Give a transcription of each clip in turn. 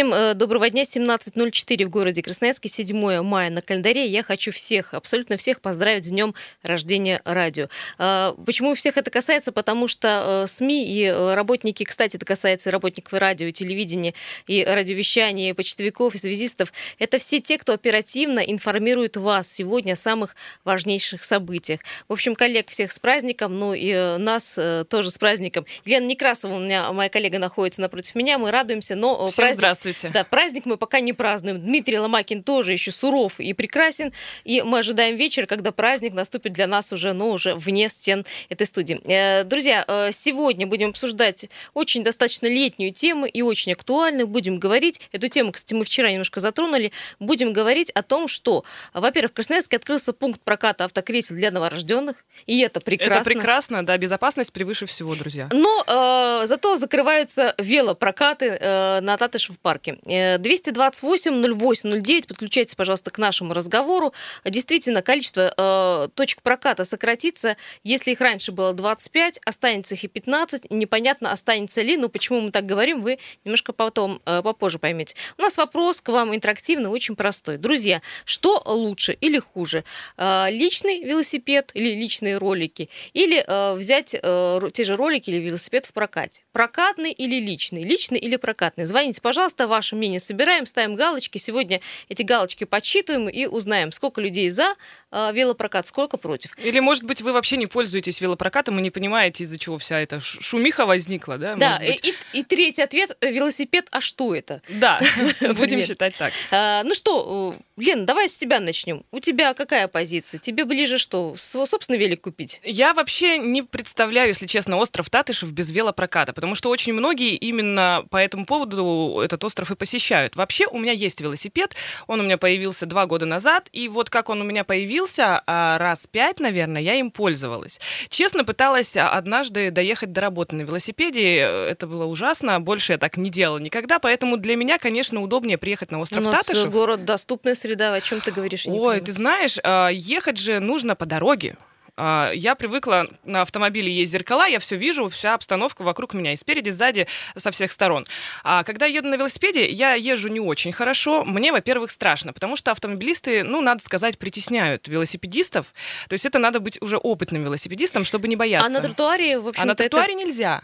Всем э, доброго дня. 17.04 в городе Красноярске, 7 мая на календаре. Я хочу всех, абсолютно всех поздравить с днем рождения радио. Э, почему всех это касается? Потому что э, СМИ и э, работники, кстати, это касается и работников и радио, и телевидения, и радиовещания, и почтовиков, и связистов. Это все те, кто оперативно информирует вас сегодня о самых важнейших событиях. В общем, коллег всех с праздником, ну и нас тоже с праздником. Елена Некрасова, у меня моя коллега находится напротив меня, мы радуемся, но Всем праздник здравствуйте. Да, праздник мы пока не празднуем. Дмитрий Ломакин тоже еще суров и прекрасен. И мы ожидаем вечера, когда праздник наступит для нас уже, но уже вне стен этой студии. Э, Друзья, э, сегодня будем обсуждать очень достаточно летнюю тему и очень актуальную. Будем говорить, эту тему, кстати, мы вчера немножко затронули, будем говорить о том, что, во-первых, в Красноярске открылся пункт проката автокресел для новорожденных, и это прекрасно. Это прекрасно, да, безопасность превыше всего, друзья. Но э, зато закрываются велопрокаты э, на Татышев парке. Э, 228-08-09, подключайтесь, пожалуйста, к нашему разговору. Действительно, количество э, точек проката сократится. Если их раньше было 25, останется их и 15. Непонятно, останется ли, но почему мы так говорим, вы немножко потом, э, попозже поймете. У нас вопрос к вам интерактивный, очень простой. Друзья, что лучше или хуже? Э, личный велосипед или личные ролики? Или э, взять э, те же ролики или велосипед в прокате? Прокатный или личный? Личный или прокатный? Звоните, пожалуйста, ваше мнение собираем, ставим галочки. Сегодня эти галочки подсчитываем и узнаем, сколько людей за э, велопрокат, сколько против. Или, может быть, вы вообще не пользуетесь велопрокатом и не понимаете, из-за чего вся эта шумиха возникла, да? Да, быть? и, и третий ответ – велосипед, а что это? Да, будем считать так. А, ну что, Лен, давай с тебя начнем. У тебя какая позиция? Тебе ближе что, свой собственный велик купить? Я вообще не представляю, если честно, остров Татышев без велопроката, потому что очень многие именно по этому поводу этот остров и посещают. Вообще у меня есть велосипед, он у меня появился два года назад, и вот как он у меня появился, а, раз пять, наверное, я им пользовалась. Честно, пыталась а, однажды доехать до работы на велосипеде, это было ужасно, больше я так не делала никогда, поэтому для меня, конечно, удобнее приехать на У остров нас Татышев. город доступная среда, о чем ты говоришь? Ой, ты знаешь, а, ехать же нужно по дороге. А, Я привыкла на автомобиле есть зеркала, я все вижу, вся обстановка вокруг меня, и спереди, и сзади, со всех сторон. А когда я еду на велосипеде, я езжу не очень хорошо. Мне, во-первых, страшно, потому что автомобилисты, ну, надо сказать, притесняют велосипедистов. То есть это надо быть уже опытным велосипедистом, чтобы не бояться. А на тротуаре, в общем А на тротуаре нельзя.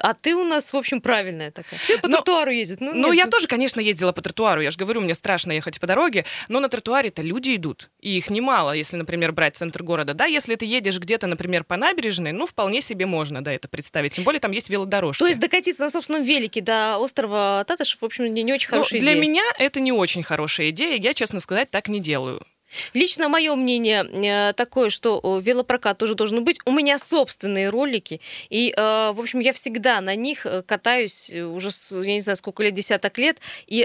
А ты у нас, в общем, правильная такая. Все по Ну, тротуару ездят. Ну, Ну, нет, я ну, тоже, конечно, ездила по тротуару. Я же говорю, мне страшно ехать по дороге. Но на тротуаре-то люди идут. И их немало, если, например, брать центр города. Да, если ты едешь где-то, например, по набережной, ну, вполне себе можно, да, это представить. Тем более там есть велодорожки. То есть докатиться на собственном велике до острова Татышев, в общем, не, не очень Ну, хорошая для идея. меня это не очень хорошая идея. Я, честно сказать, так не делаю. Лично мое мнение э, такое, что велопрокат тоже должен быть. У меня собственные ролики, и, э, в общем, я всегда на них э, катаюсь уже, я не знаю, сколько лет, десяток лет, и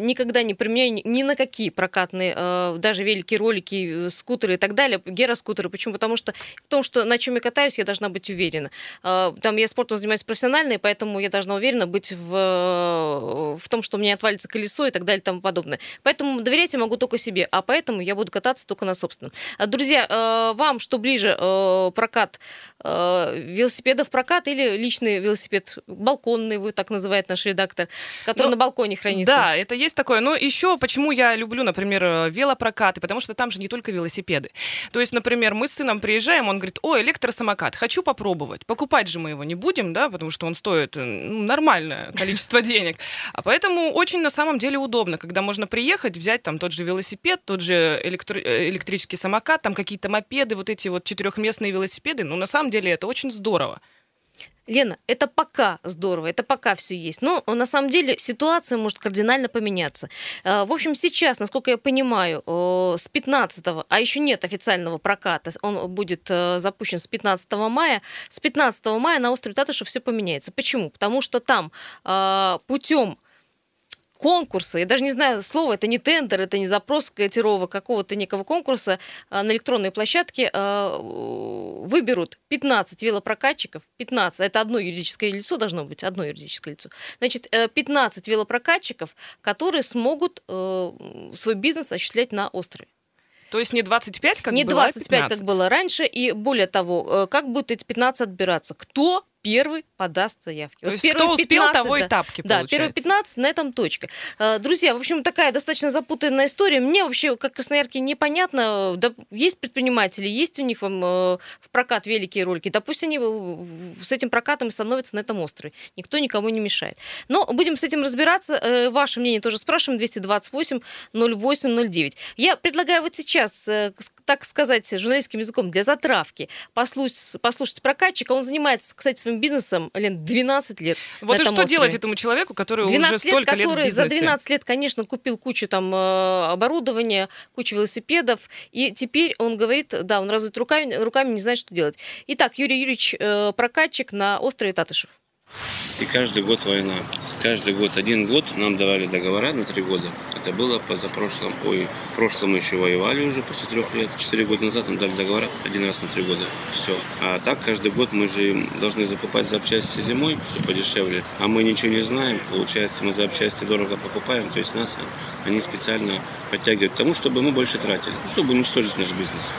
никогда не применяю ни- на какие прокатные, даже велики, ролики, скутеры и так далее, гироскутеры. Почему? Потому что в том, что на чем я катаюсь, я должна быть уверена. Там я спортом занимаюсь профессионально, и поэтому я должна уверена быть в, в том, что у меня отвалится колесо и так далее и тому подобное. Поэтому доверять я могу только себе, а поэтому я буду кататься только на собственном. А, Друзья, э, вам что ближе, э, прокат э, велосипедов прокат или личный велосипед, балконный, вы так называет наш редактор, который Ну, на балконе хранится? Да, это есть такое. Но еще почему я люблю, например, велопрокаты, потому что там же не только велосипеды. То есть, например, мы с сыном приезжаем, он говорит, о, электросамокат, хочу попробовать. Покупать же мы его не будем, да, потому что он стоит ну, нормальное количество денег. А поэтому очень на самом деле удобно, когда можно приехать, взять там тот же велосипед, тот же электро- э, электрический самокат, там какие-то мопеды, вот эти вот четырехместные велосипеды. Ну, на самом деле это очень здорово. Лена, это пока здорово, это пока все есть. Но на самом деле ситуация может кардинально поменяться. Э, В общем, сейчас, насколько я понимаю, э, с 15 а еще нет официального проката, он будет э, запущен с 15 мая. С 15 мая на острове Татышев все поменяется. Почему? Потому что там путем конкурса, я даже не знаю слово, это не тендер, это не запрос котировок какого-то некого конкурса а, на электронной площадке а, выберут 15 велопрокатчиков, 15, это одно юридическое лицо должно быть, одно юридическое лицо, значит, э, 15 велопрокатчиков, которые смогут э, свой бизнес осуществлять на острове. То есть не 25, как не было, а 25, как 15. было раньше, и более того, э, как будут эти 15 отбираться? Кто первый подаст заявки. То вот есть кто успел, 15, того да, и тапки, Да, первые 15, на этом точка. Э, друзья, в общем, такая достаточно запутанная история. Мне вообще, как красноярке, непонятно. Да, есть предприниматели, есть у них вам, в прокат великие ролики. Да пусть они с этим прокатом становятся на этом острове. Никто никому не мешает. Но будем с этим разбираться. Ваше мнение тоже спрашиваем. 228 0809. Я предлагаю вот сейчас, так сказать, журналистским языком для затравки послушать, послушать прокатчика. Он занимается, кстати, своим бизнесом, Лен, 12 лет. Вот и что острове. делать этому человеку, который 12 уже столько лет, который лет в за 12 лет, конечно, купил кучу там э, оборудования, кучу велосипедов, и теперь он говорит, да, он разводит руками, руками не знает, что делать. Итак, Юрий Юрьевич, э, прокатчик на острове Татышев. И каждый год война. Каждый год. Один год нам давали договора на три года. Это было позапрошлом. Ой, прошлом еще воевали уже после трех лет. Четыре года назад нам дали договора один раз на три года. Все. А так каждый год мы же должны закупать запчасти зимой, что подешевле. А мы ничего не знаем. Получается, мы запчасти дорого покупаем. То есть нас они специально подтягивают к тому, чтобы мы больше тратили. Чтобы уничтожить наш бизнес.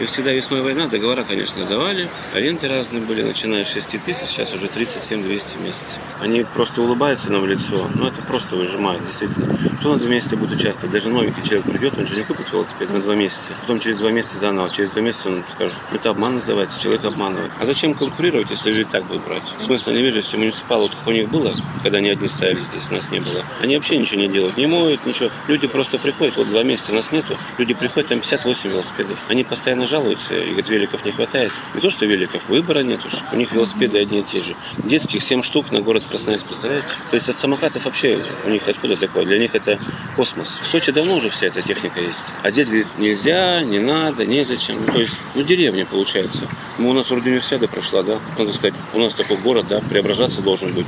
И всегда весной война, договора, конечно, давали. Аренды разные были, начиная с 6 тысяч, сейчас уже 37 200 в месяц. Они просто улыбаются нам в лицо, но это просто выжимают, действительно. Кто на два месяца будет участвовать? Даже новенький человек придет, он же не купит велосипед на два месяца. Потом через два месяца заново, через два месяца он скажет, это обман называется, человек обманывает. А зачем конкурировать, если люди так будут брать? Смысла не вижу, если муниципалы, как у них было, когда они одни стояли здесь, нас не было. Они вообще ничего не делают, не моют, ничего. Люди просто приходят, вот два месяца нас нету, люди приходят, там 58 велосипедов. Они постоянно жалуются, и говорят, великов не хватает. Не то, что великов, выбора нет уж. У них велосипеды одни и те же. Детских 7 штук на город Красноярск, представляете? То есть от самокатов вообще у них откуда такое? Для них это космос. В Сочи давно уже вся эта техника есть. А здесь говорит, нельзя, не надо, незачем. Ну, то есть, ну, деревня получается. Ну, у нас вроде универсиада прошла, да? Надо сказать, у нас такой город, да, преображаться должен быть.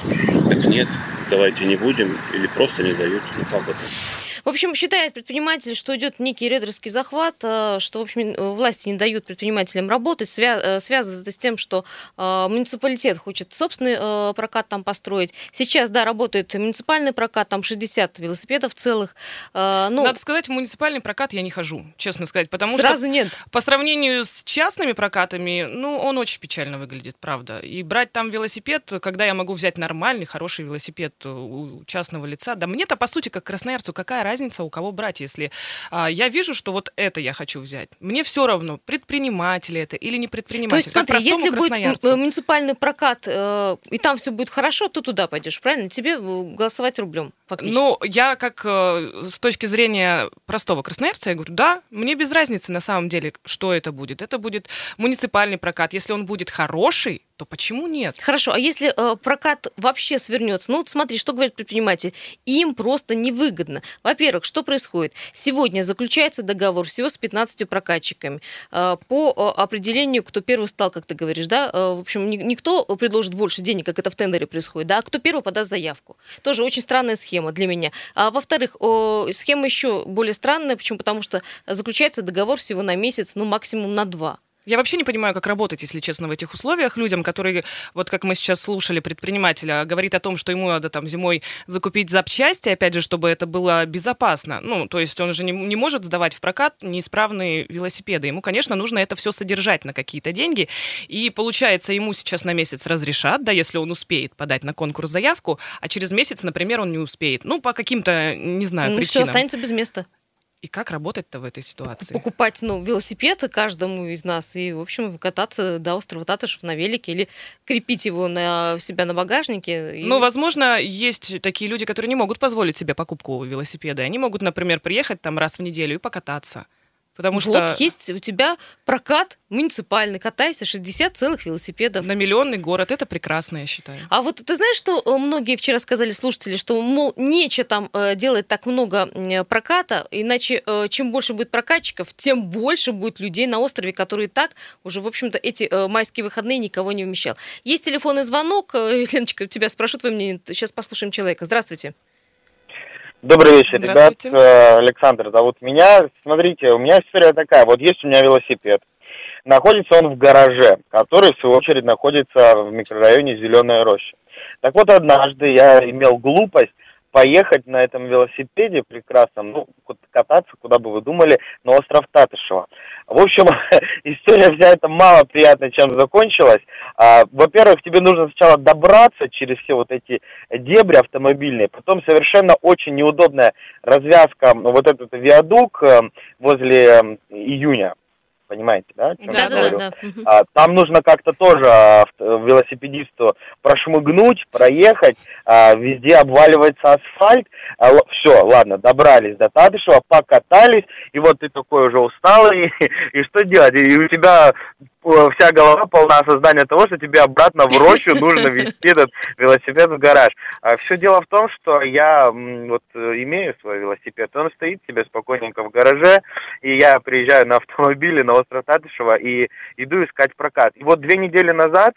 Так нет, давайте не будем, или просто не дают. Ну, как это? В общем, считает предприниматель, что идет некий рейдерский захват, э, что, в общем, власти не дают предпринимателям работать. Свя- э, связывает это с тем, что э, муниципалитет хочет собственный э, прокат там построить. Сейчас, да, работает муниципальный прокат, там 60 велосипедов целых. Э, ну, Надо сказать, в муниципальный прокат я не хожу, честно сказать, потому сразу что нет. по сравнению с частными прокатами, ну, он очень печально выглядит, правда. И брать там велосипед, когда я могу взять нормальный, хороший велосипед у частного лица, да мне-то, по сути, как красноярцу, какая разница, разница, у кого брать, если а, я вижу, что вот это я хочу взять. Мне все равно, предприниматель это или не предприниматель. То есть, смотри, если будет муниципальный прокат, э, и там все будет хорошо, то туда пойдешь, правильно? Тебе э, голосовать рублем, фактически. Ну, я как э, с точки зрения простого красноярца, я говорю, да, мне без разницы на самом деле, что это будет. Это будет муниципальный прокат. Если он будет хороший, то почему нет? Хорошо, а если э, прокат вообще свернется? Ну вот смотри, что говорит предприниматель. Им просто невыгодно. Во-первых, что происходит? Сегодня заключается договор всего с 15 прокатчиками. Э, по э, определению, кто первый стал, как ты говоришь, да, э, в общем, ни, никто предложит больше денег, как это в тендере происходит, да, а кто первый подаст заявку. Тоже очень странная схема для меня. А во-вторых, э, схема еще более странная, почему? Потому что заключается договор всего на месяц, ну максимум на два. Я вообще не понимаю, как работать, если честно, в этих условиях людям, которые, вот как мы сейчас слушали предпринимателя, говорит о том, что ему надо там зимой закупить запчасти, опять же, чтобы это было безопасно. Ну, то есть он же не, не может сдавать в прокат неисправные велосипеды. Ему, конечно, нужно это все содержать на какие-то деньги. И получается, ему сейчас на месяц разрешат, да, если он успеет подать на конкурс заявку, а через месяц, например, он не успеет. Ну, по каким-то, не знаю, ну, причинам. Все, останется без места. И как работать-то в этой ситуации? Покупать, ну, велосипед каждому из нас и, в общем, кататься до острова Татышев на велике или крепить его на себя на багажнике. И... Ну, возможно, есть такие люди, которые не могут позволить себе покупку велосипеда. Они могут, например, приехать там раз в неделю и покататься. Потому вот что... есть у тебя прокат муниципальный, катайся, 60 целых велосипедов. На миллионный город, это прекрасно, я считаю. А вот ты знаешь, что э, многие вчера сказали слушатели, что, мол, нечего там э, делать так много проката, иначе э, чем больше будет прокатчиков, тем больше будет людей на острове, которые так уже, в общем-то, эти майские выходные никого не вмещал. Есть телефонный звонок, Леночка, тебя спрошу твое мнение, сейчас послушаем человека. Здравствуйте. Добрый вечер, ребят. Э, Александр зовут меня. Смотрите, у меня история такая. Вот есть у меня велосипед. Находится он в гараже, который, в свою очередь, находится в микрорайоне Зеленая роща. Так вот, однажды я имел глупость поехать на этом велосипеде прекрасном, ну, кататься, куда бы вы думали, на остров Татышева. В общем, история вся эта мало приятно чем закончилась. А, во-первых, тебе нужно сначала добраться через все вот эти дебри автомобильные, потом совершенно очень неудобная развязка, вот этот виадук э, возле э, июня понимаете, да? Да, да, да, да. А, там нужно как-то тоже а, велосипедисту прошмыгнуть, проехать, а, везде обваливается асфальт. А, все, ладно, добрались до Татышева, покатались, и вот ты такой уже усталый, и что делать? И у тебя вся голова полна осознания того, что тебе обратно в рощу нужно везти этот велосипед в гараж. А все дело в том, что я вот имею свой велосипед, он стоит себе спокойненько в гараже, и я приезжаю на автомобиле на остров Татышева и иду искать прокат. И вот две недели назад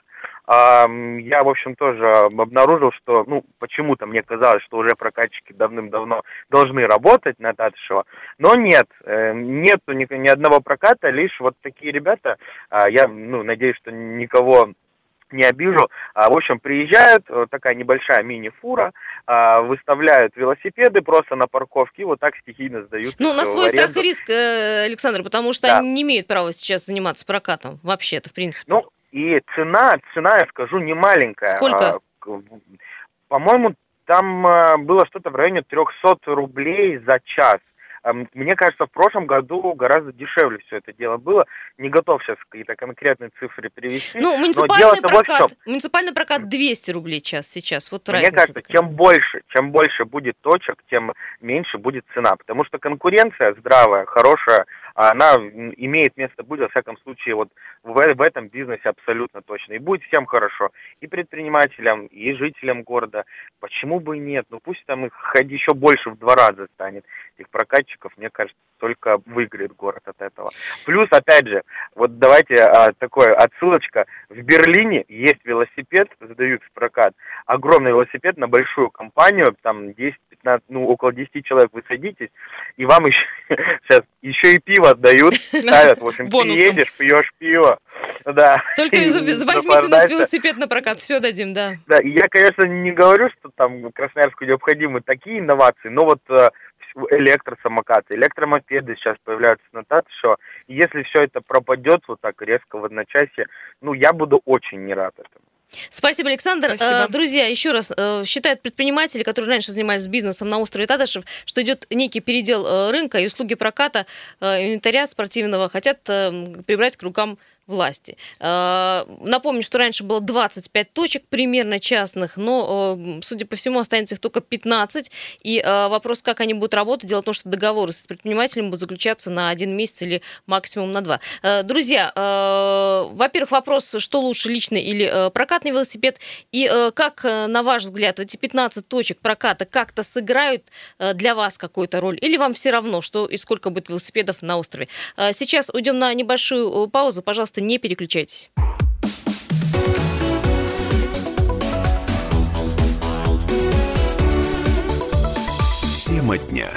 я, в общем, тоже обнаружил, что, ну, почему-то мне казалось, что уже прокатчики давным-давно должны работать на Татышева, но нет, э, нету ни, ни одного проката, лишь вот такие ребята, а, я, ну, надеюсь, что никого не обижу. А, в общем, приезжают, такая небольшая мини-фура, а, выставляют велосипеды просто на парковке и вот так стихийно сдают. Ну, на свой страх и риск, э, Александр, потому что да. они не имеют права сейчас заниматься прокатом вообще-то, в принципе. Ну, и цена, цена, я скажу, не маленькая. Сколько? А, по-моему, там а, было что-то в районе 300 рублей за час. А, мне кажется, в прошлом году гораздо дешевле все это дело было. Не готов сейчас какие-то конкретные цифры привести. Ну, муниципальный прокат, вот муниципальный прокат 200 рублей час сейчас. Вот Мне кажется, такая. чем больше, чем больше будет точек, тем меньше будет цена. Потому что конкуренция здравая, хорошая, она имеет место быть, во всяком случае, вот в, в этом бизнесе абсолютно точно. И будет всем хорошо, и предпринимателям, и жителям города. Почему бы и нет? Ну пусть там их хоть еще больше в два раза станет, этих прокатчиков, мне кажется, только выиграет город от этого. Плюс, опять же, вот давайте а, такое, отсылочка. В Берлине есть велосипед, сдают в прокат, огромный велосипед на большую компанию, там 10 15, ну, около 10 человек вы садитесь, и вам еще, сейчас еще и пиво отдают, ставят, в общем, ты едешь, пьешь пиво. Да. Только возьмите у нас велосипед на прокат, все дадим, да. Да, я, конечно, не говорю, что там Красноярску необходимы такие инновации, но вот э, электросамокаты, электромопеды сейчас появляются на Татшо. И если все это пропадет вот так резко в одночасье, ну, я буду очень не рад этому. Спасибо, Александр. Спасибо. Э, друзья, еще раз, э, считают предприниматели, которые раньше занимались бизнесом на острове Татышев, что идет некий передел э, рынка и услуги проката инвентаря спортивного хотят прибрать к рукам власти. Э, напомню, что раньше было 25 точек примерно частных, но, э, судя по всему, останется их только 15. И э, вопрос, как они будут работать, дело в том, что договоры с предпринимателем будут заключаться на один месяц или максимум на два. Друзья, во-первых, вопрос, что лучше, личный или прокатный велосипед, и как, на ваш взгляд, эти 15 точек проката как-то сыграют для вас какую-то роль, или вам все равно, что и сколько будет велосипедов на острове. Сейчас уйдем на небольшую паузу. Пожалуйста, Пожалуйста, не переключайтесь. Тема дня.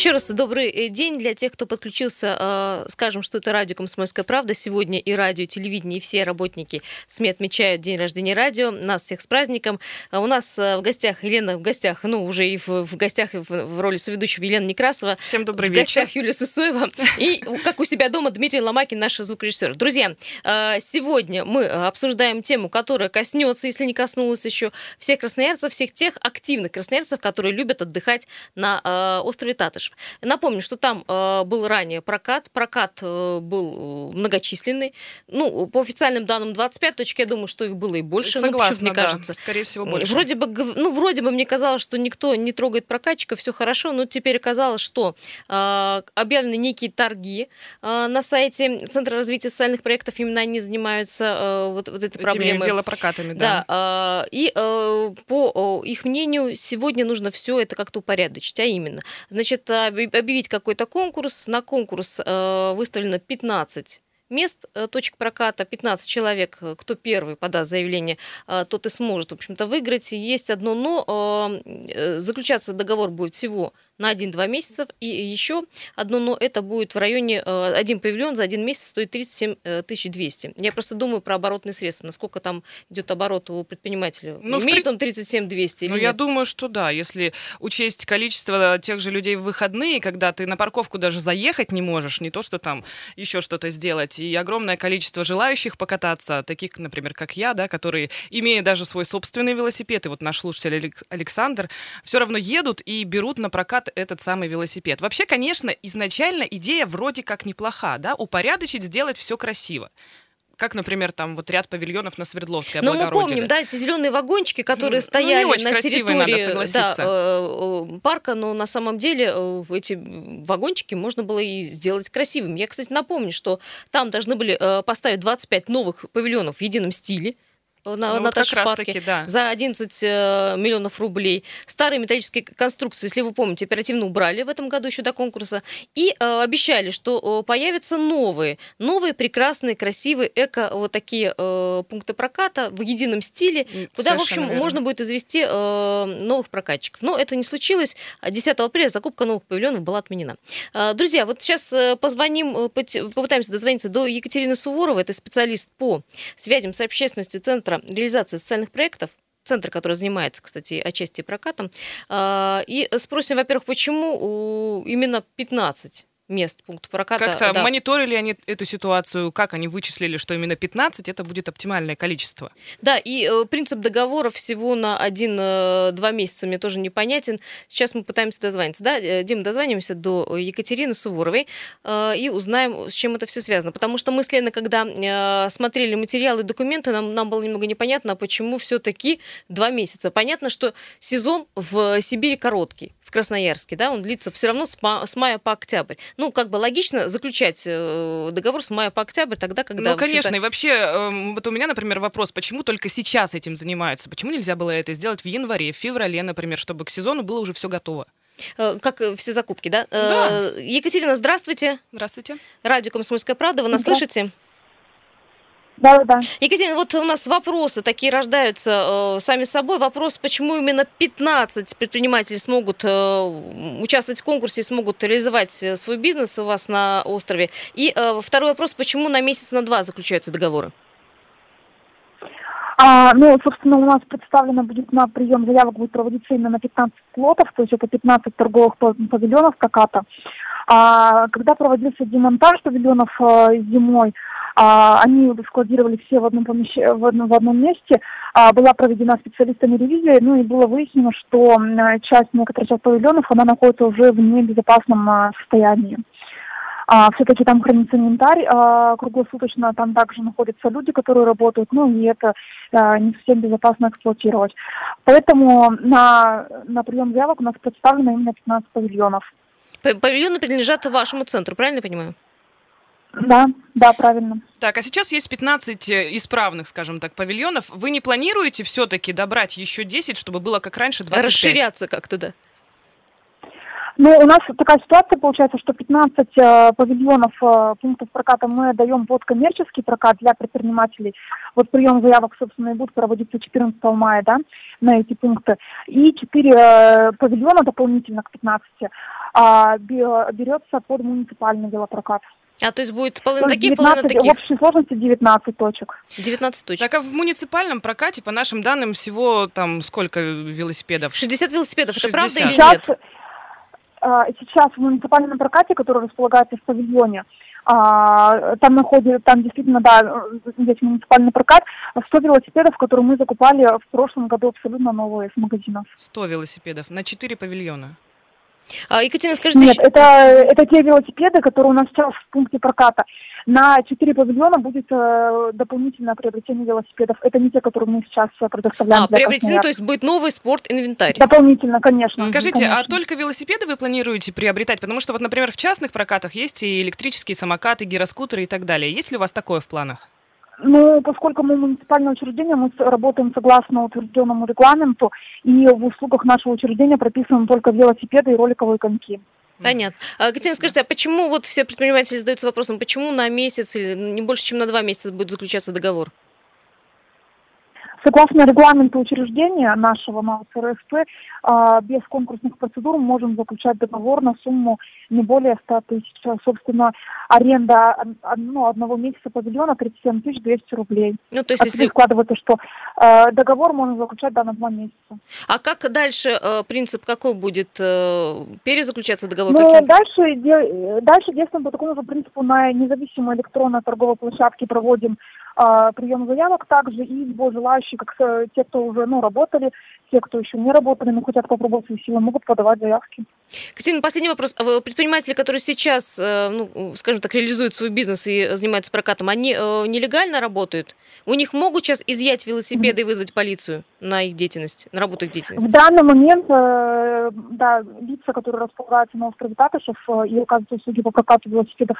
Еще раз добрый э, день для тех, кто подключился. Э, скажем, что это радио «Комсомольская правда». Сегодня и радио, и телевидение, и все работники СМИ отмечают день рождения радио. Нас всех с праздником. Э, у нас в гостях Елена, в гостях, ну, уже и в, в гостях в, в роли соведущего Елена Некрасова. Всем добрый в вечер. В гостях Юлия Сысоева. И, как у себя дома, Дмитрий Ломакин, наш звукорежиссер. Друзья, сегодня мы обсуждаем тему, которая коснется, если не коснулась еще, всех красноярцев, всех тех активных красноярцев, которые любят отдыхать на острове Татыш. Напомню, что там э, был ранее прокат. Прокат э, был многочисленный. Ну, по официальным данным 25 точек, я думаю, что их было и больше. Ну, Согласна, ну, мне да. кажется. Скорее всего, больше. Вроде бы, ну, вроде бы мне казалось, что никто не трогает прокатчика, все хорошо, но теперь оказалось, что э, объявлены некие торги э, на сайте Центра развития социальных проектов, именно они занимаются э, вот, вот этой Этими проблемой. велопрокатами, да. Да, э, и э, по их мнению, сегодня нужно все это как-то упорядочить, а именно, значит, объявить какой-то конкурс. На конкурс э, выставлено 15 мест, э, точек проката, 15 человек, э, кто первый подаст заявление, тот и сможет, в общем-то, выиграть. Есть одно но, заключаться договор будет всего на 1-2 месяцев. И еще одно но, это будет в районе, э, один павильон за один месяц стоит 37 200. Я просто думаю про оборотные средства, насколько там идет оборот у предпринимателя. Ну, Имеет при... он 37 200 или Ну, нет? я думаю, что да. Если учесть количество тех же людей в выходные, когда ты на парковку даже заехать не можешь, не то, что там еще что-то сделать, и огромное количество желающих покататься, таких, например, как я, да, которые, имея даже свой собственный велосипед, и вот наш слушатель Александр, все равно едут и берут на прокат этот самый велосипед. Вообще, конечно, изначально идея вроде как неплоха, да, упорядочить, сделать все красиво как, например, там вот ряд павильонов на Свердловской Но мы помним, да, эти зеленые вагончики, которые ну, стояли ну, на территории надо, да, э, э, парка, но на самом деле э, эти вагончики можно было и сделать красивыми. Я, кстати, напомню, что там должны были поставить 25 новых павильонов в едином стиле на, ну, на вот парке таки, да. за 11 э, миллионов рублей. Старые металлические конструкции, если вы помните, оперативно убрали в этом году еще до конкурса. И э, обещали, что э, появятся новые, новые прекрасные, красивые эко вот такие э, пункты проката в едином стиле, куда, Совершенно в общем, верно. можно будет извести э, новых прокатчиков. Но это не случилось. 10 апреля закупка новых павильонов была отменена. Э, друзья, вот сейчас э, позвоним, э, попытаемся дозвониться до Екатерины Суворовой, это специалист по связям с общественностью Центра Центра реализации социальных проектов, центр, который занимается, кстати, отчасти прокатом. А, и спросим, во-первых, почему именно 15 мест пункта проката. Как-то да. мониторили они эту ситуацию, как они вычислили, что именно 15 это будет оптимальное количество? Да, и э, принцип договора всего на один-два э, месяца мне тоже непонятен. Сейчас мы пытаемся дозвониться. Да, э, Дим, дозвонимся до Екатерины Суворовой э, и узнаем, с чем это все связано. Потому что мы с Леной, когда э, смотрели материалы и документы, нам, нам было немного непонятно, почему все-таки два месяца. Понятно, что сезон в Сибири короткий в Красноярске, да, он длится все равно с, ма- с мая по октябрь. Ну, как бы логично заключать э, договор с мая по октябрь тогда, когда... Ну, конечно, и вообще, э, вот у меня, например, вопрос, почему только сейчас этим занимаются? Почему нельзя было это сделать в январе, в феврале, например, чтобы к сезону было уже все готово? Э, как все закупки, да? да. Э, Екатерина, здравствуйте. Здравствуйте. Радио «Комсомольская правда», вы нас слышите? Да, да. Екатерина, вот у нас вопросы такие рождаются э, сами собой. Вопрос, почему именно 15 предпринимателей смогут э, участвовать в конкурсе и смогут реализовать э, свой бизнес у вас на острове. И э, второй вопрос, почему на месяц, на два заключаются договоры? А, ну, собственно, у нас представлено будет на прием заявок будет проводиться именно на 15 лотов, то есть это 15 торговых павильонов проката. А, когда проводился демонтаж павильонов э, зимой, а, они складировали все в одном, помещ... в одном, в одном месте. А, была проведена специалистами ревизия, ну и было выяснено, что часть, некоторая часть павильонов, она находится уже в небезопасном а, состоянии. А, все-таки там хранится инвентарь а, круглосуточно, там также находятся люди, которые работают, ну и это а, не совсем безопасно эксплуатировать. Поэтому на, на прием заявок у нас представлено именно 15 павильонов. Павильоны принадлежат вашему центру, правильно я понимаю? Да, да, правильно. Так, а сейчас есть 15 э, исправных, скажем так, павильонов. Вы не планируете все-таки добрать еще 10, чтобы было как раньше 25? Расширяться как-то, да? Ну, у нас такая ситуация получается, что 15 э, павильонов э, пунктов проката мы даем под коммерческий прокат для предпринимателей. Вот прием заявок, собственно, и будет проводиться 14 мая, да, на эти пункты. И 4 э, павильона дополнительно к 15 э, берется под муниципальный велопрокат. А то есть будет половина таких, половина таких? В общей сложности 19 точек. 19 точек. Так а в муниципальном прокате, по нашим данным, всего там сколько велосипедов? 60 велосипедов, 60. это правда или нет? А, сейчас в муниципальном прокате, который располагается в павильоне, а, там находится, там действительно, да, здесь муниципальный прокат, 100 велосипедов, которые мы закупали в прошлом году абсолютно новые с магазинов. 100 велосипедов на 4 павильона? А, Екатерина, скажите... Нет, это, это те велосипеды, которые у нас сейчас в пункте проката. На 4 павильона будет э, дополнительное приобретение велосипедов. Это не те, которые мы сейчас предоставляем. А, приобретение, то есть будет новый спорт-инвентарь? Дополнительно, конечно. Скажите, конечно. а только велосипеды вы планируете приобретать? Потому что вот, например, в частных прокатах есть и электрические самокаты, гироскутеры и так далее. Есть ли у вас такое в планах? Ну, поскольку мы муниципальное учреждение, мы работаем согласно утвержденному регламенту, и в услугах нашего учреждения прописаны только велосипеды и роликовые коньки. Понятно. А, Катя, скажите, а почему вот все предприниматели задаются вопросом, почему на месяц или не больше, чем на два месяца будет заключаться договор? Согласно регламенту учреждения нашего МАУС РСП, а, без конкурсных процедур можем заключать договор на сумму не более 100 тысяч. Собственно, аренда ну, одного месяца павильона 37 тысяч 200 рублей. Ну, то есть, если... складывается, что договор можно заключать да, на два месяца. А как дальше э, принцип какой будет? Э, перезаключаться договор? Ну, каким? дальше, де, дальше действуем по такому же принципу на независимой электронной торговой площадке проводим а, прием заявок также, и любой желающий, как э, те, кто уже ну, работали, те, кто еще не работали, но хотят попробовать свои силы, могут подавать заявки. Катерина, последний вопрос. А предприниматели, которые сейчас, э, ну, скажем так, реализуют свой бизнес и занимаются прокатом, они э, нелегально работают? У них могут сейчас изъять велосипеды и вызвать полицию на их деятельность, на работу их деятельности? В данный момент, да, лица, которые располагаются на острове Татышев и оказывают услуги по прокату велосипедов,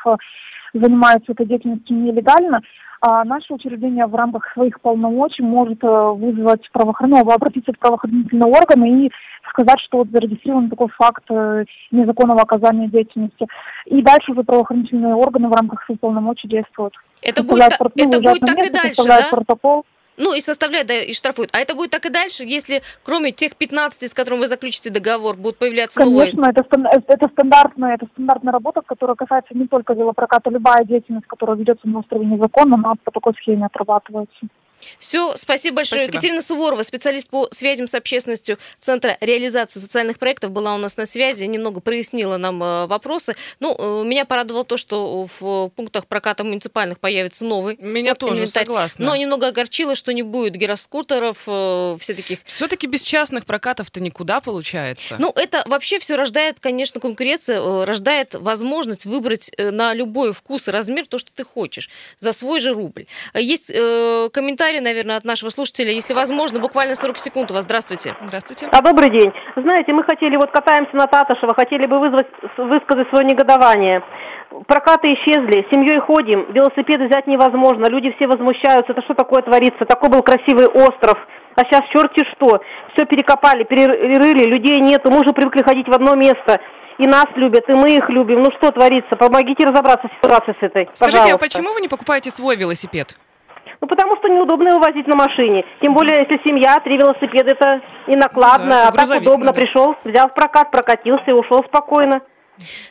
занимаются этой деятельностью нелегально, а наше учреждение в рамках своих полномочий может э, вызвать правоохранительные, ну, обратиться в правоохранительные органы и сказать, что вот зарегистрирован такой факт э, незаконного оказания деятельности. И дальше уже правоохранительные органы в рамках своих полномочий действуют. Это будет, это будет так и дальше, да? протокол. Ну и составляют, да, и штрафуют. А это будет так и дальше, если кроме тех 15, с которыми вы заключите договор, будут появляться Конечно, новые? Конечно, это, это, стандартная, это стандартная работа, которая касается не только велопроката, любая деятельность, которая ведется на острове незаконно, она по такой схеме отрабатывается. Все, спасибо большое. Спасибо. Екатерина Суворова, специалист по связям с общественностью Центра реализации социальных проектов, была у нас на связи, немного прояснила нам э, вопросы. Ну, э, меня порадовало то, что в пунктах проката муниципальных появится новый Меня тоже, инвентарь. согласна. Но немного огорчило, что не будет гироскутеров, э, все таких... Все-таки без частных прокатов-то никуда получается. Ну, это вообще все рождает, конечно, конкуренция, рождает возможность выбрать на любой вкус и размер то, что ты хочешь, за свой же рубль. Есть комментарий комментарий, наверное, от нашего слушателя. Если возможно, буквально 40 секунд у вас. Здравствуйте. Здравствуйте. А добрый день. Знаете, мы хотели, вот катаемся на Таташево, хотели бы вызвать, высказать свое негодование. Прокаты исчезли, семьей ходим, велосипеды взять невозможно, люди все возмущаются, это что такое творится, такой был красивый остров, а сейчас черти что, все перекопали, перерыли, людей нету, мы уже привыкли ходить в одно место, и нас любят, и мы их любим. Ну что творится? Помогите разобраться с ситуацией с этой. Скажите, а Пожалуйста. а почему вы не покупаете свой велосипед? Ну, потому что неудобно его возить на машине. Тем более, если семья, три велосипеда, это и накладно, да, а так удобно. Надо. Пришел, взял в прокат, прокатился и ушел спокойно.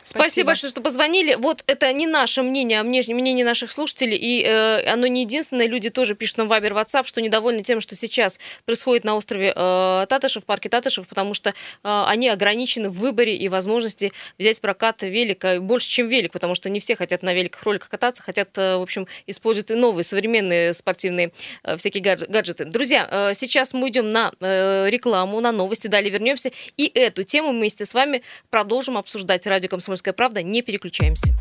Спасибо. Спасибо большое, что позвонили. Вот это не наше мнение, а мнение наших слушателей, и э, оно не единственное. Люди тоже пишут нам Вайбер, WhatsApp, что недовольны тем, что сейчас происходит на острове э, Татышев, парке Татышев, потому что э, они ограничены в выборе и возможности взять прокат велика больше, чем велик, потому что не все хотят на великах роликах кататься, хотят, э, в общем, использовать и новые современные спортивные э, всякие гаджеты. Друзья, э, сейчас мы идем на э, рекламу, на новости, далее вернемся, и эту тему мы вместе с вами продолжим обсуждать радио «Комсомольская правда». Не переключаемся.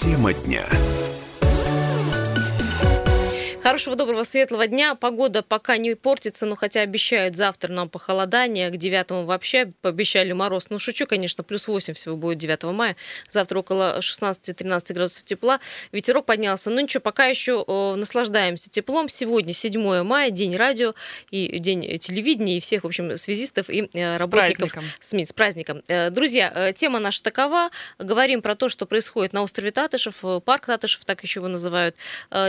Тема дня. Хорошего, доброго, светлого дня. Погода пока не портится, но хотя обещают завтра нам похолодание, к 9 вообще пообещали мороз. Ну, шучу, конечно, плюс 8 всего будет 9 мая. Завтра около 16-13 градусов тепла. Ветерок поднялся. Но ничего, пока еще наслаждаемся теплом. Сегодня 7 мая, день радио и день телевидения и всех, в общем, связистов и э, работников с СМИ. С праздником. Э, друзья, э, тема наша такова. Говорим про то, что происходит на острове Татышев, парк Татышев, так еще его называют.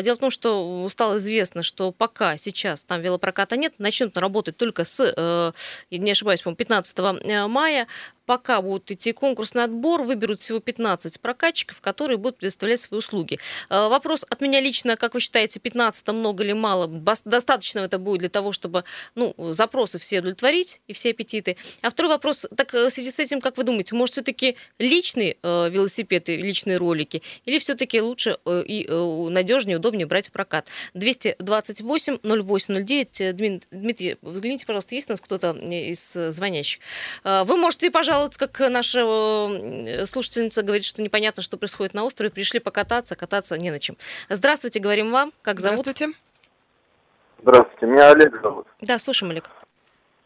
Дело в том, что стало стало известно, что пока сейчас там велопроката нет, начнут работать только с, э, не ошибаюсь, по 15 э, мая пока будут идти конкурсный отбор, выберут всего 15 прокатчиков, которые будут предоставлять свои услуги. Э, вопрос от меня лично, как вы считаете, 15 много или мало? Достаточно это будет для того, чтобы ну, запросы все удовлетворить и все аппетиты? А второй вопрос, так э, в связи с этим, как вы думаете, может все-таки личный э, велосипед и личные ролики? Или все-таки лучше и надежнее, удобнее брать в прокат? 228 0809. Дмитрий, взгляните, пожалуйста, есть у нас кто-то из звонящих? Вы можете, пожалуйста, жаловаться, как наша э, слушательница говорит, что непонятно, что происходит на острове. Пришли покататься, кататься не на чем. Здравствуйте, говорим вам. Как зовут? Здравствуйте. Здравствуйте, меня Олег зовут. Да, слушаем, Олег.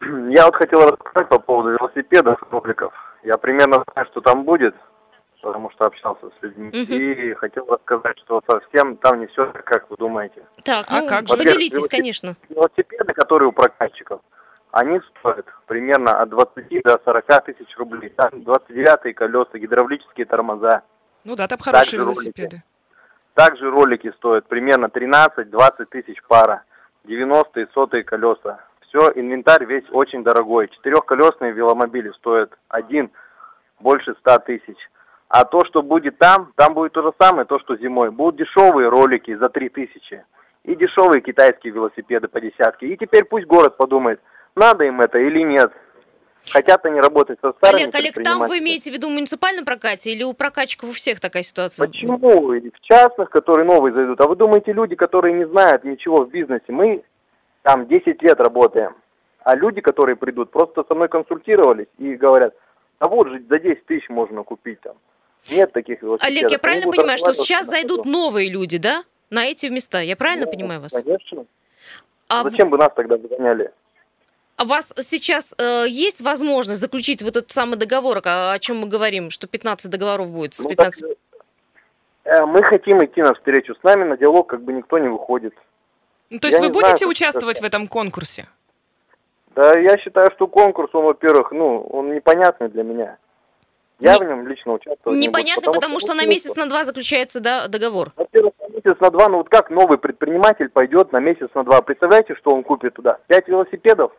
Я вот хотел рассказать по поводу велосипедов, роликов. Я примерно знаю, что там будет, потому что общался с людьми. Угу. И хотел рассказать, что совсем там не все так, как вы думаете. Так, а ну, как поделитесь, конечно. Велосипеды, которые у прокатчиков, они стоят примерно от 20 до 40 тысяч рублей. Там 29 колеса, гидравлические тормоза. Ну да, там хорошие велосипеды. Ролики. Также ролики стоят примерно 13-20 тысяч пара. 90-е, сотые колеса. Все, инвентарь весь очень дорогой. Четырехколесные веломобили стоят один больше 100 тысяч. А то, что будет там, там будет то же самое, то, что зимой. Будут дешевые ролики за 3 тысячи. И дешевые китайские велосипеды по десятке. И теперь пусть город подумает, надо им это или нет. Хотят они работать со старыми Олег, Олег, там вы имеете в виду в муниципальном прокате или у прокатчиков у всех такая ситуация? Почему? В частных, которые новые зайдут. А вы думаете, люди, которые не знают ничего в бизнесе, мы там 10 лет работаем, а люди, которые придут, просто со мной консультировались и говорят, а вот же за 10 тысяч можно купить там. Нет таких велосипедов. Олег, я правильно понимаю, что сейчас зайдут новые люди, да, на эти места? Я правильно ну, понимаю вас? Конечно. А Зачем в... бы нас тогда загоняли? А у вас сейчас э, есть возможность заключить вот этот самый договор, о, о чем мы говорим, что 15 договоров будет с 15? Ну, так, э, мы хотим идти навстречу с нами, на диалог как бы никто не выходит. Ну, то есть я вы будете знаю, участвовать в этом конкурсе? Да, я считаю, что конкурс, он, во-первых, ну, он непонятный для меня. Я не... в нем лично участвовать Непонятно, не буду, потому, потому что, что на месяц, на два заключается да, договор. Во-первых, на месяц, на два, ну вот как новый предприниматель пойдет на месяц, на два? Представляете, что он купит туда? Пять велосипедов?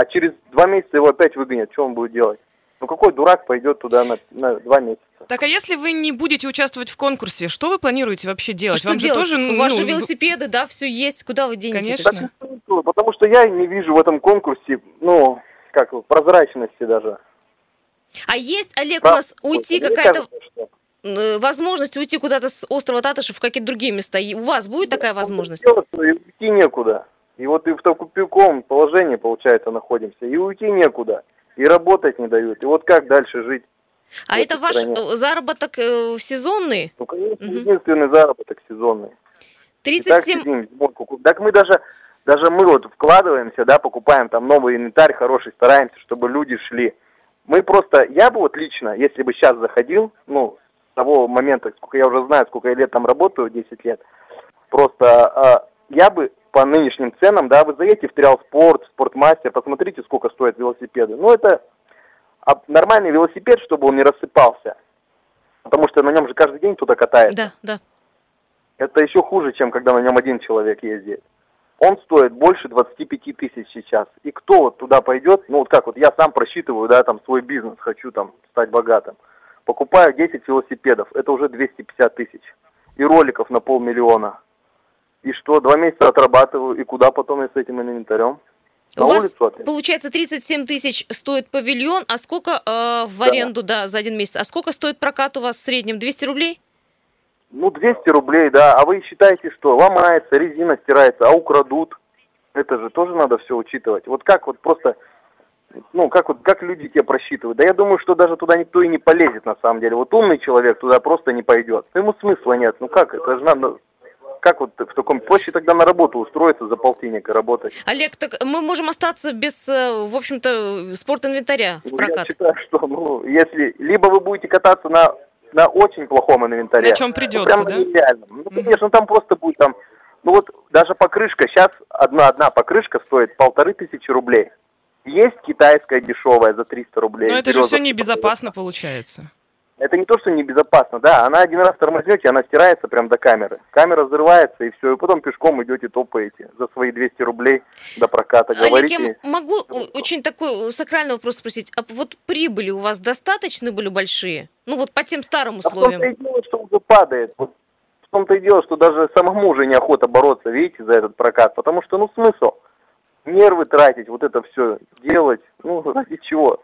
А через два месяца его опять выгонят, что он будет делать? Ну какой дурак пойдет туда на, на два месяца? Так а если вы не будете участвовать в конкурсе, что вы планируете вообще делать? А что Вам делать? Же тоже, Ваши ну, велосипеды, да, все есть, куда вы денетесь? Конечно. Потому что я не вижу в этом конкурсе, ну, как прозрачности даже. А есть, Олег, Прав... у нас уйти какая-то э, возможность уйти куда-то с острова Татышев в какие-то другие места? И у вас будет такая возможность? Уйти некуда. И вот и в таком положении, получается, находимся. И уйти некуда. И работать не дают. И вот как дальше жить? А это ваш стране? Э, заработок э, сезонный? Ну, конечно, угу. единственный заработок сезонный. 37... Так, так мы даже, даже мы вот вкладываемся, да, покупаем там новый инвентарь хороший, стараемся, чтобы люди шли. Мы просто, я бы вот лично, если бы сейчас заходил, ну, с того момента, сколько я уже знаю, сколько я лет там работаю, 10 лет, просто э, я бы по нынешним ценам, да, вы заедете в Триал Спорт, Спортмастер, посмотрите, сколько стоят велосипеды. Ну, это нормальный велосипед, чтобы он не рассыпался. Потому что на нем же каждый день кто-то катается. Да, да. Это еще хуже, чем когда на нем один человек ездит. Он стоит больше 25 тысяч сейчас. И кто вот туда пойдет, ну вот как вот я сам просчитываю, да, там свой бизнес, хочу там стать богатым. Покупаю 10 велосипедов, это уже 250 тысяч. И роликов на полмиллиона. И что, два месяца отрабатываю, и куда потом я с этим инвентарем? На У вас, ответ. получается, 37 тысяч стоит павильон, а сколько э, в аренду, да. да, за один месяц? А сколько стоит прокат у вас в среднем? 200 рублей? Ну, 200 рублей, да. А вы считаете, что ломается, резина стирается, а украдут? Это же тоже надо все учитывать. Вот как вот просто, ну, как вот, как люди тебе просчитывают? Да я думаю, что даже туда никто и не полезет на самом деле. Вот умный человек туда просто не пойдет. Ему смысла нет. Ну как, это же надо как вот в таком проще тогда на работу устроиться за полтинник и работать? Олег, так мы можем остаться без, э, в общем-то, спорт-инвентаря в прокат. Я считаю, что, ну, если либо вы будете кататься на на очень плохом инвентаре. На чем придется, ну, да? Нереально. Ну, конечно, там просто будет там, ну вот даже покрышка, сейчас одна-одна покрышка стоит полторы тысячи рублей. Есть китайская дешевая за 300 рублей. Но это же все небезопасно получается. Это не то, что небезопасно, да, она один раз тормознете, она стирается прям до камеры. Камера взрывается, и все, и потом пешком идете, топаете за свои 200 рублей до проката. Олег, я могу очень такой сакральный вопрос спросить. А вот прибыли у вас достаточно были большие? Ну вот по тем старым условиям. А в том-то и дело, что уже падает. Вот в том-то и дело, что даже самому уже неохота бороться, видите, за этот прокат. Потому что, ну, смысл? Нервы тратить, вот это все делать, ну, ради чего?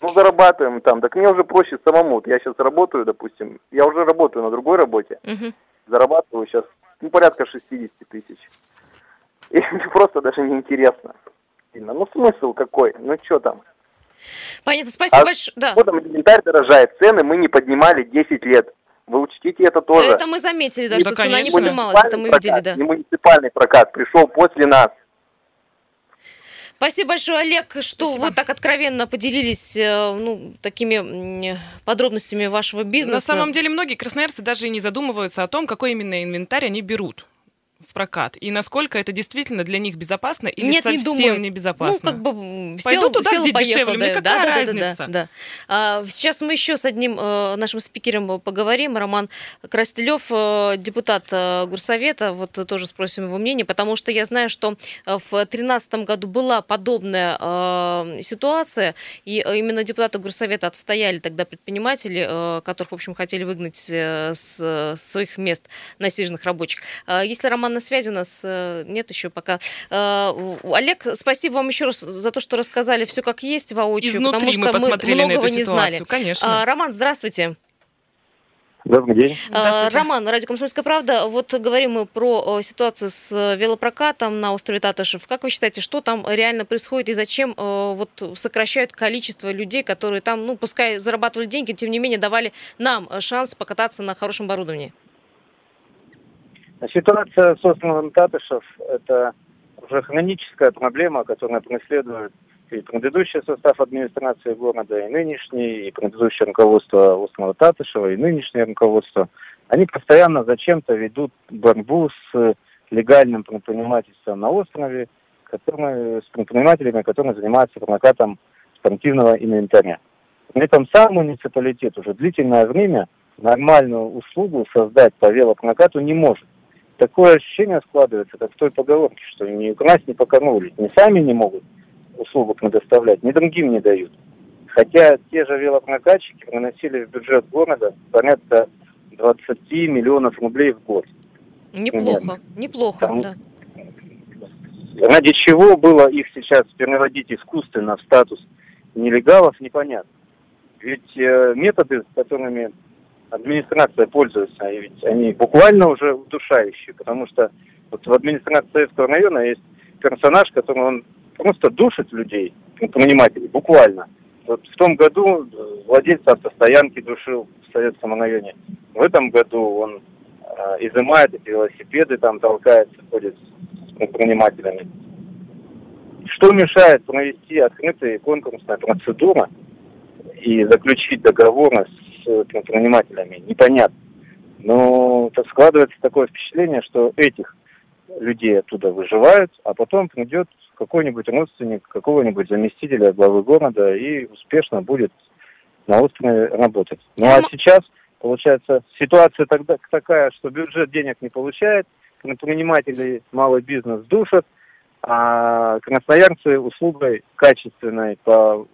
Ну, зарабатываем там. Так мне уже проще самому. Вот я сейчас работаю, допустим, я уже работаю на другой работе. Угу. Зарабатываю сейчас, ну, порядка 60 тысяч. И мне просто даже неинтересно. Ну, смысл какой? Ну, что там? Понятно, спасибо а большое. Да. Вот инвентарь дорожает, цены мы не поднимали 10 лет. Вы учтите это тоже. Это мы заметили, да, что да, цена не поднималась, это мы прокат, видели, да. Не муниципальный прокат пришел после нас. Спасибо большое, Олег, что Спасибо. вы так откровенно поделились э, ну, такими подробностями вашего бизнеса. На самом деле многие красноярцы даже и не задумываются о том, какой именно инвентарь они берут в прокат? И насколько это действительно для них безопасно или Нет, совсем не думаю. небезопасно? Ну, как бы сел, Пойду туда, сел где поехал, дешевле. Мне да, какая да, да, разница? Да, да, да. А, сейчас мы еще с одним э, нашим спикером поговорим. Роман Крастелев, э, депутат э, Горсовета. Вот тоже спросим его мнение, потому что я знаю, что э, в 2013 году была подобная э, ситуация, и э, именно депутаты Горсовета отстояли тогда предприниматели, э, которых, в общем, хотели выгнать э, с э, своих мест насиженных рабочих. Э, Если Роман на связи у нас э, нет еще пока. Э, Олег, спасибо вам еще раз за то, что рассказали все как есть воочию, Изнутри потому что мы посмотрели на многого эту не знали. конечно. А, Роман, здравствуйте. Добрый день. Здравствуйте. Роман, Радио «Комсомольская правда». Вот говорим мы про э, ситуацию с э, велопрокатом на острове Татышев. Как вы считаете, что там реально происходит и зачем э, вот сокращают количество людей, которые там, ну, пускай зарабатывали деньги, тем не менее давали нам э, шанс покататься на хорошем оборудовании? Ситуация с островом Татышев – это уже хроническая проблема, которая преследует и предыдущий состав администрации города, и нынешний, и предыдущее руководство острова Татышева, и нынешнее руководство. Они постоянно зачем-то ведут борьбу с легальным предпринимательством на острове, которые, с предпринимателями, которые занимаются прокатом спортивного инвентаря. При этом сам муниципалитет уже длительное время нормальную услугу создать по велопрокату не может. Такое ощущение складывается, как в той поговорке, что ни украсть, ни покормить. Не сами не могут услугу предоставлять, ни другим не дают. Хотя те же велопрокатчики приносили в бюджет города порядка 20 миллионов рублей в год. Неплохо, неплохо, Там- да. Ради чего было их сейчас переводить искусственно в статус нелегалов, непонятно. Ведь э, методы, которыми администрация пользуется, и ведь они буквально уже удушающие, потому что вот в администрации Советского района есть персонаж, который он просто душит людей, предпринимателей, буквально. Вот в том году э, владельца автостоянки душил в Советском районе. В этом году он э, изымает эти велосипеды, там толкается, ходит с предпринимателями. Что мешает провести открытая конкурсная процедура и заключить договоры с предпринимателями? Непонятно. Но это складывается такое впечатление, что этих людей оттуда выживают, а потом придет какой-нибудь родственник какого-нибудь заместителя главы города и успешно будет на острове работать. Ну а сейчас, получается, ситуация тогда такая, что бюджет денег не получает, предприниматели, малый бизнес душат, а красноярцы услугой качественной по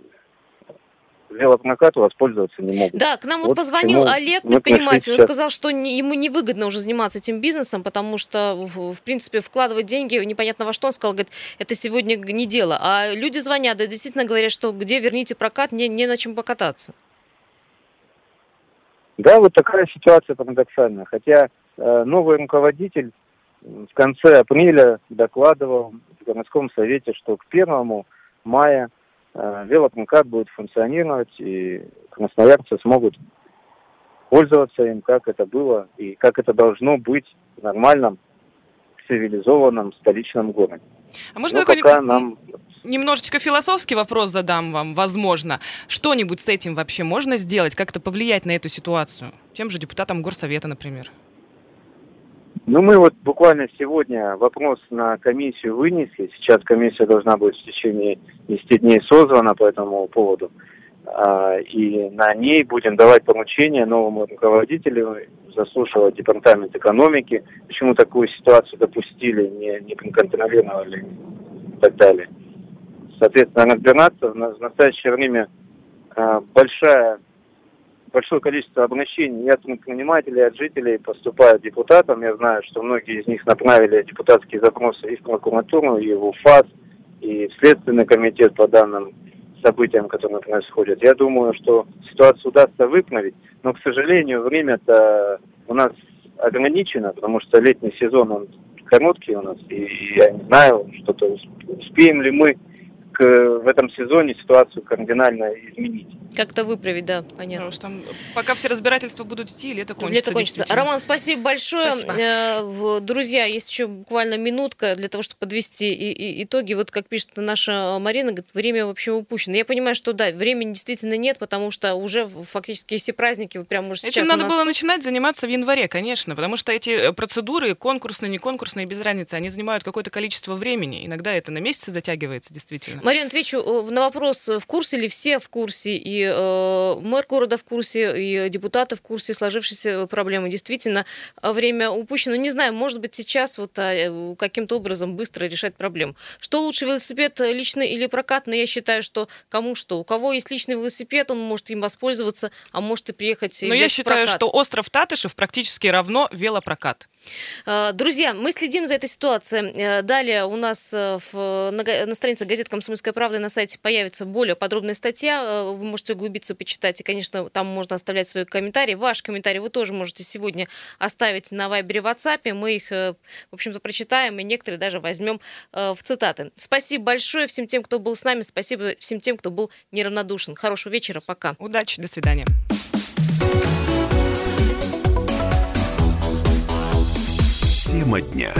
велопрокату воспользоваться не могут. Да, к нам вот, Вот позвонил Олег, предприниматель, он сказал, что не- ему невыгодно уже заниматься этим бизнесом, потому что, в, в принципе, вкладывать деньги непонятно во что. Он сказал, говорит, это сегодня не дело. А люди звонят, да, действительно говорят, что где верните прокат, не, не на чем покататься. Да, вот такая ситуация парадоксальная. Хотя э, новый руководитель в конце апреля докладывал в городском совете, что к 1 мая э, велопрокат будет функционировать, и красноярцы смогут пользоваться им, как это было и как это должно быть в нормальном, цивилизованном столичном городе. А можно Но такой пока нам немножечко философский вопрос задам вам, возможно. Что-нибудь с этим вообще можно сделать, как-то повлиять на эту ситуацию? Тем же депутатам Горсовета, например. Ну, мы вот буквально сегодня вопрос на комиссию вынесли. Сейчас комиссия должна быть в течение 10 дней созвана по этому поводу. А, И на ней будем давать поручения новому руководителю, заслушивать департамент экономики, почему такую ситуацию допустили, не, не контролировали и так далее. Соответственно, разбираться в настоящее время а, большая большое количество обращений от предпринимателей, от жителей поступает депутатам. Я знаю, что многие из них направили депутатские запросы и в прокуратуру, и в УФАС, и в Следственный комитет по данным событиям, которые происходят. Я думаю, что ситуацию удастся выправить, но, к сожалению, время-то у нас ограничено, потому что летний сезон, он короткий у нас, и я не знаю, что-то усп- успеем ли мы в этом сезоне ситуацию кардинально изменить. Как-то выправить, да, понятно. Потому что там, пока все разбирательства будут идти, лето кончится. Лето кончится. Роман, спасибо большое. Спасибо. Э, друзья, есть еще буквально минутка для того, чтобы подвести итоги. Вот как пишет наша Марина, говорит, время вообще упущено. Я понимаю, что да, времени действительно нет, потому что уже фактически все праздники вы прям уже сейчас... Этим надо нас... было начинать заниматься в январе, конечно, потому что эти э, процедуры, конкурсные, не конкурсные, без разницы, они занимают какое-то количество времени. Иногда это на месяцы затягивается, действительно. Марина, отвечу э, на вопрос, в курсе ли все в курсе, и э, мэр города в курсе, и депутаты в курсе сложившейся проблемы. Действительно, время упущено. Не знаю, может быть, сейчас вот а, каким-то образом быстро решать проблему. Что лучше, велосипед личный или прокатный? Я считаю, что кому что. У кого есть личный велосипед, он может им воспользоваться, а может и приехать Но я считаю, прокат. что остров Татышев практически равно велопрокат. Э, друзья, мы следим за этой ситуацией. Э, далее у нас э, в, на, на странице газеты «Комсомольская правда» на сайте появится более подробная статья. Вы можете углубиться, почитать. И, конечно, там можно оставлять свои комментарии. Ваш комментарий вы тоже можете сегодня оставить на Вайбере, WhatsApp. Мы их, в общем-то, прочитаем и некоторые даже возьмем в цитаты. Спасибо большое всем тем, кто был с нами. Спасибо всем тем, кто был неравнодушен. Хорошего вечера. Пока. Удачи. До свидания. Тема дня.